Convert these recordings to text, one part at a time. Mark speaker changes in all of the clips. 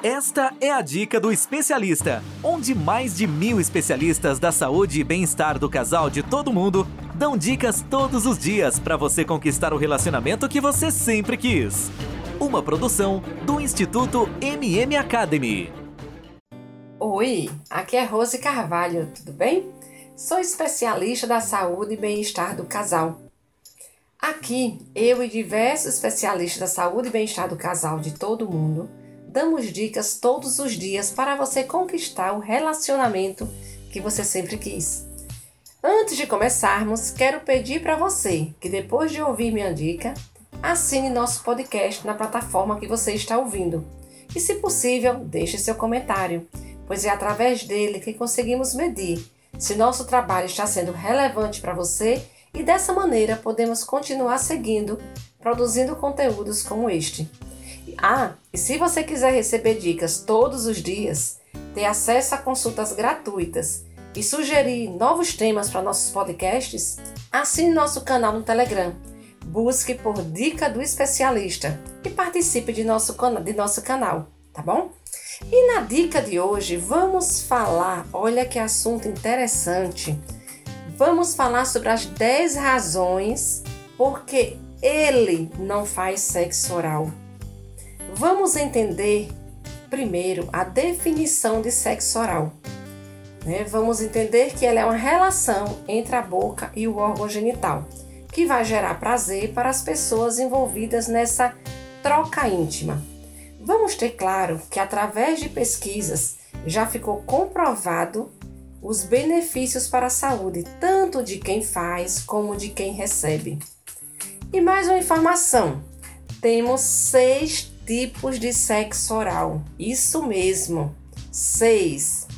Speaker 1: Esta é a dica do especialista, onde mais de mil especialistas da saúde e bem-estar do casal de todo mundo dão dicas todos os dias para você conquistar o relacionamento que você sempre quis. Uma produção do Instituto MM Academy.
Speaker 2: Oi, aqui é Rose Carvalho, tudo bem? Sou especialista da saúde e bem-estar do casal. Aqui, eu e diversos especialistas da saúde e bem-estar do casal de todo mundo damos dicas todos os dias para você conquistar o relacionamento que você sempre quis. Antes de começarmos, quero pedir para você que depois de ouvir minha dica, assine nosso podcast na plataforma que você está ouvindo. E se possível, deixe seu comentário, pois é através dele que conseguimos medir se nosso trabalho está sendo relevante para você e dessa maneira podemos continuar seguindo, produzindo conteúdos como este. Ah, e se você quiser receber dicas todos os dias, ter acesso a consultas gratuitas e sugerir novos temas para nossos podcasts, assine nosso canal no Telegram. Busque por Dica do Especialista e participe de nosso, de nosso canal, tá bom? E na dica de hoje vamos falar, olha que assunto interessante. Vamos falar sobre as 10 razões porque ele não faz sexo oral. Vamos entender primeiro a definição de sexo oral. Né? Vamos entender que ela é uma relação entre a boca e o órgão genital, que vai gerar prazer para as pessoas envolvidas nessa troca íntima. Vamos ter claro que através de pesquisas já ficou comprovado os benefícios para a saúde, tanto de quem faz como de quem recebe. E mais uma informação: temos seis tipos de sexo oral. Isso mesmo. 6.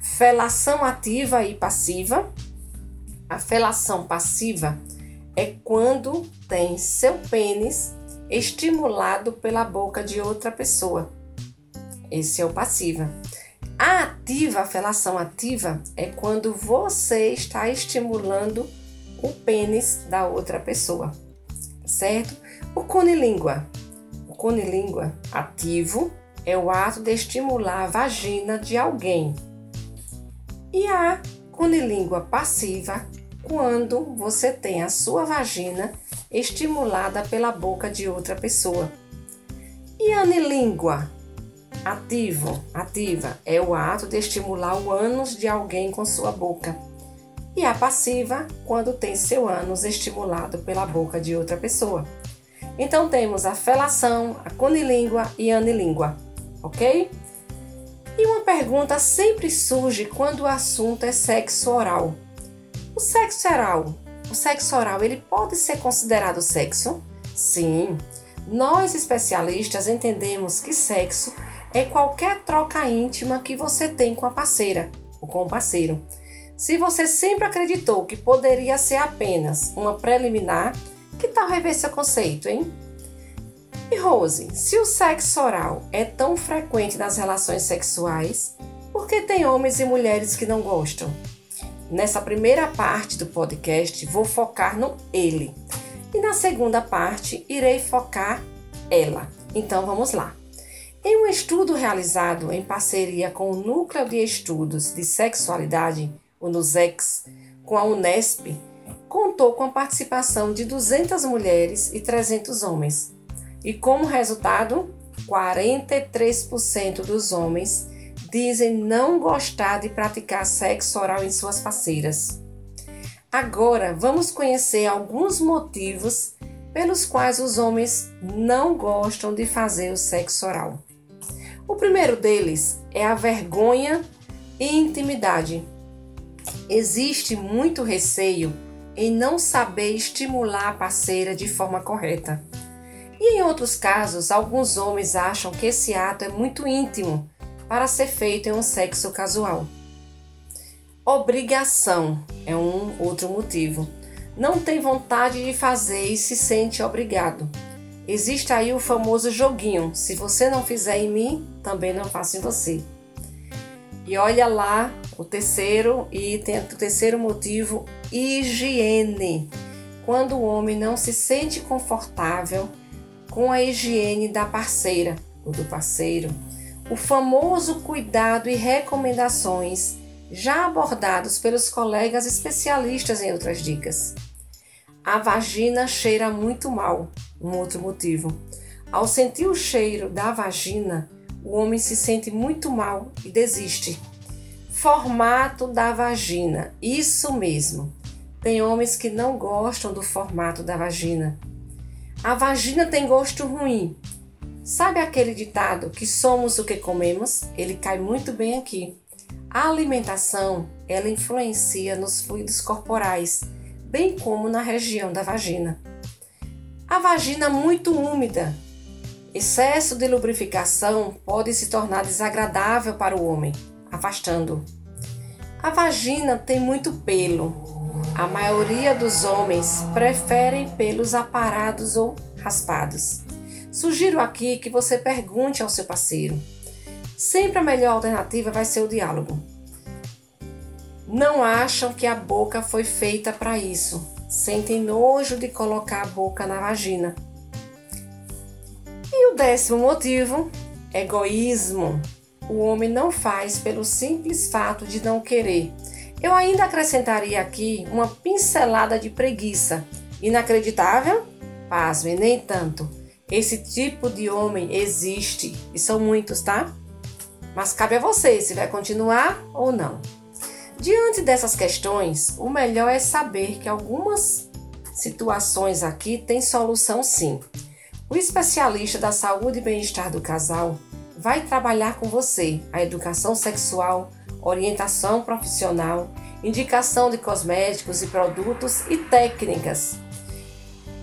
Speaker 2: Felação ativa e passiva. A felação passiva é quando tem seu pênis estimulado pela boca de outra pessoa. Esse é o passiva. A ativa, a felação ativa, é quando você está estimulando o pênis da outra pessoa, certo? O conilíngua conilíngua ativo é o ato de estimular a vagina de alguém. E a conilíngua passiva quando você tem a sua vagina estimulada pela boca de outra pessoa. E a anilíngua ativo, ativa é o ato de estimular o ânus de alguém com sua boca. E a passiva quando tem seu ânus estimulado pela boca de outra pessoa. Então temos a felação, a conilíngua e a anilíngua, ok? E uma pergunta sempre surge quando o assunto é sexo oral. O sexo oral, o sexo oral, ele pode ser considerado sexo? Sim. Nós especialistas entendemos que sexo é qualquer troca íntima que você tem com a parceira ou com o parceiro. Se você sempre acreditou que poderia ser apenas uma preliminar, que tal rever seu conceito, hein? E Rose, se o sexo oral é tão frequente nas relações sexuais, por que tem homens e mulheres que não gostam? Nessa primeira parte do podcast, vou focar no ele. E na segunda parte, irei focar ela. Então vamos lá. Em um estudo realizado em parceria com o Núcleo de Estudos de Sexualidade, o NUSEX, com a Unesp, contou com a participação de 200 mulheres e 300 homens. E como resultado, 43% dos homens dizem não gostar de praticar sexo oral em suas parceiras. Agora, vamos conhecer alguns motivos pelos quais os homens não gostam de fazer o sexo oral. O primeiro deles é a vergonha e intimidade. Existe muito receio em não saber estimular a parceira de forma correta. E em outros casos, alguns homens acham que esse ato é muito íntimo para ser feito em um sexo casual. Obrigação é um outro motivo. Não tem vontade de fazer e se sente obrigado. Existe aí o famoso joguinho: se você não fizer em mim, também não faço em você. E olha lá o terceiro item, o terceiro motivo, higiene. Quando o homem não se sente confortável com a higiene da parceira ou do parceiro, o famoso cuidado e recomendações já abordados pelos colegas especialistas em outras dicas. A vagina cheira muito mal, um outro motivo. Ao sentir o cheiro da vagina, o homem se sente muito mal e desiste. Formato da vagina, isso mesmo. Tem homens que não gostam do formato da vagina. A vagina tem gosto ruim. Sabe aquele ditado que somos o que comemos? Ele cai muito bem aqui. A alimentação, ela influencia nos fluidos corporais, bem como na região da vagina. A vagina muito úmida. Excesso de lubrificação pode se tornar desagradável para o homem, afastando. A vagina tem muito pelo. A maioria dos homens preferem pelos aparados ou raspados. Sugiro aqui que você pergunte ao seu parceiro sempre a melhor alternativa vai ser o diálogo. Não acham que a boca foi feita para isso. Sentem nojo de colocar a boca na vagina. Décimo motivo, egoísmo. O homem não faz pelo simples fato de não querer. Eu ainda acrescentaria aqui uma pincelada de preguiça. Inacreditável? Pasme, nem tanto. Esse tipo de homem existe e são muitos, tá? mas cabe a você se vai continuar ou não. Diante dessas questões, o melhor é saber que algumas situações aqui têm solução sim. O especialista da saúde e bem-estar do casal vai trabalhar com você a educação sexual, orientação profissional, indicação de cosméticos e produtos e técnicas.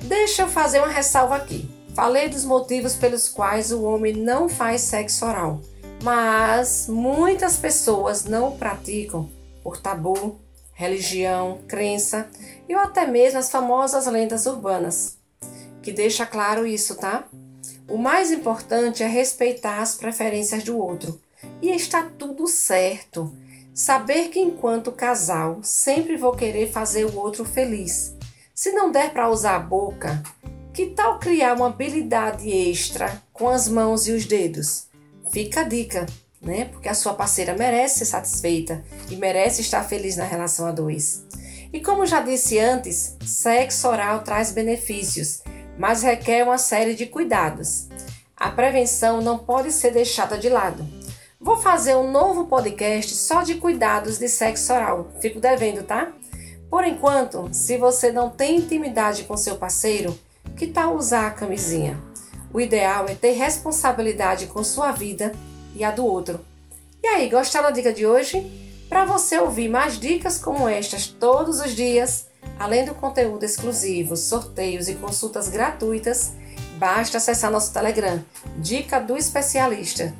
Speaker 2: Deixa eu fazer uma ressalva aqui. Falei dos motivos pelos quais o homem não faz sexo oral mas muitas pessoas não o praticam por tabu, religião, crença e até mesmo as famosas lendas urbanas, que deixa claro isso, tá? O mais importante é respeitar as preferências do outro e está tudo certo. Saber que enquanto casal sempre vou querer fazer o outro feliz. Se não der para usar a boca, que tal criar uma habilidade extra com as mãos e os dedos? Fica a dica, né? Porque a sua parceira merece ser satisfeita e merece estar feliz na relação a dois. E como já disse antes, sexo oral traz benefícios, mas requer uma série de cuidados. A prevenção não pode ser deixada de lado. Vou fazer um novo podcast só de cuidados de sexo oral. Fico devendo, tá? Por enquanto, se você não tem intimidade com seu parceiro, que tal usar a camisinha? O ideal é ter responsabilidade com sua vida e a do outro. E aí, gostaram da dica de hoje? Para você ouvir mais dicas como estas todos os dias, além do conteúdo exclusivo, sorteios e consultas gratuitas, basta acessar nosso Telegram, Dica do Especialista,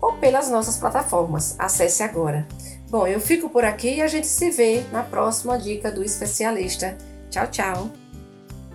Speaker 2: ou pelas nossas plataformas. Acesse agora. Bom, eu fico por aqui e a gente se vê na próxima Dica do Especialista. Tchau, tchau!